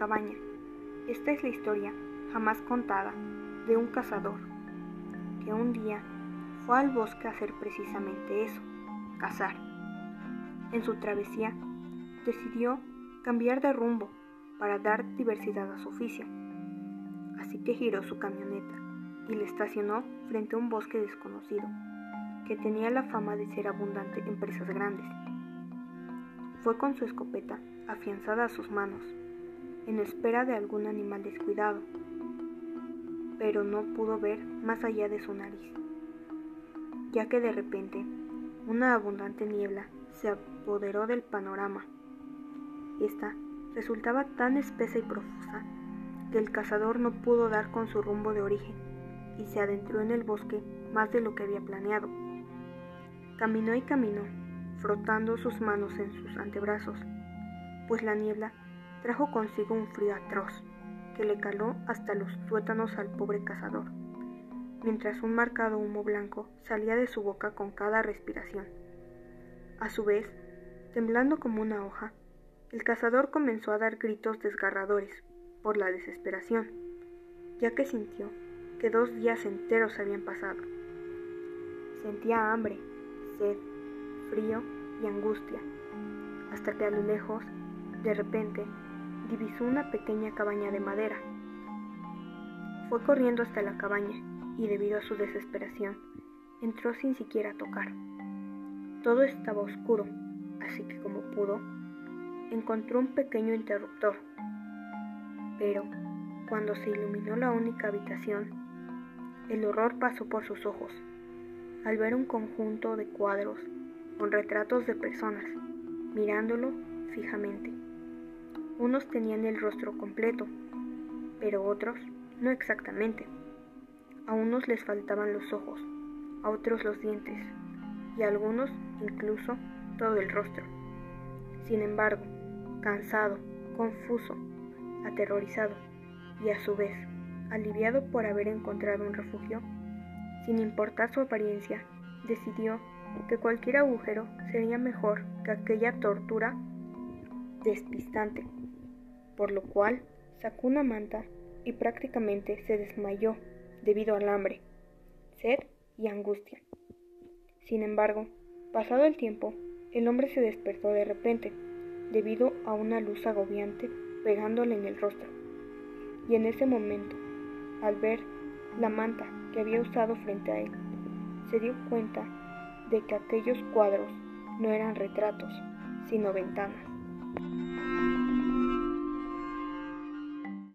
cabaña. Esta es la historia jamás contada de un cazador que un día fue al bosque a hacer precisamente eso, cazar. En su travesía decidió cambiar de rumbo para dar diversidad a su oficio. Así que giró su camioneta y la estacionó frente a un bosque desconocido, que tenía la fama de ser abundante en presas grandes. Fue con su escopeta afianzada a sus manos, en espera de algún animal descuidado, pero no pudo ver más allá de su nariz, ya que de repente una abundante niebla se apoderó del panorama. Esta resultaba tan espesa y profusa que el cazador no pudo dar con su rumbo de origen y se adentró en el bosque más de lo que había planeado. Caminó y caminó, frotando sus manos en sus antebrazos, pues la niebla trajo consigo un frío atroz que le caló hasta los tuétanos al pobre cazador, mientras un marcado humo blanco salía de su boca con cada respiración. A su vez, temblando como una hoja, el cazador comenzó a dar gritos desgarradores por la desesperación, ya que sintió que dos días enteros habían pasado. Sentía hambre, sed, frío y angustia, hasta que a lo lejos, de repente, divisó una pequeña cabaña de madera. Fue corriendo hasta la cabaña y debido a su desesperación, entró sin siquiera tocar. Todo estaba oscuro, así que como pudo, encontró un pequeño interruptor. Pero cuando se iluminó la única habitación, el horror pasó por sus ojos al ver un conjunto de cuadros con retratos de personas mirándolo fijamente. Unos tenían el rostro completo, pero otros no exactamente. A unos les faltaban los ojos, a otros los dientes y a algunos incluso todo el rostro. Sin embargo, cansado, confuso, aterrorizado y a su vez aliviado por haber encontrado un refugio, sin importar su apariencia, decidió que cualquier agujero sería mejor que aquella tortura despistante, por lo cual sacó una manta y prácticamente se desmayó debido al hambre, sed y angustia. Sin embargo, pasado el tiempo, el hombre se despertó de repente debido a una luz agobiante pegándole en el rostro. Y en ese momento, al ver la manta que había usado frente a él, se dio cuenta de que aquellos cuadros no eran retratos, sino ventanas.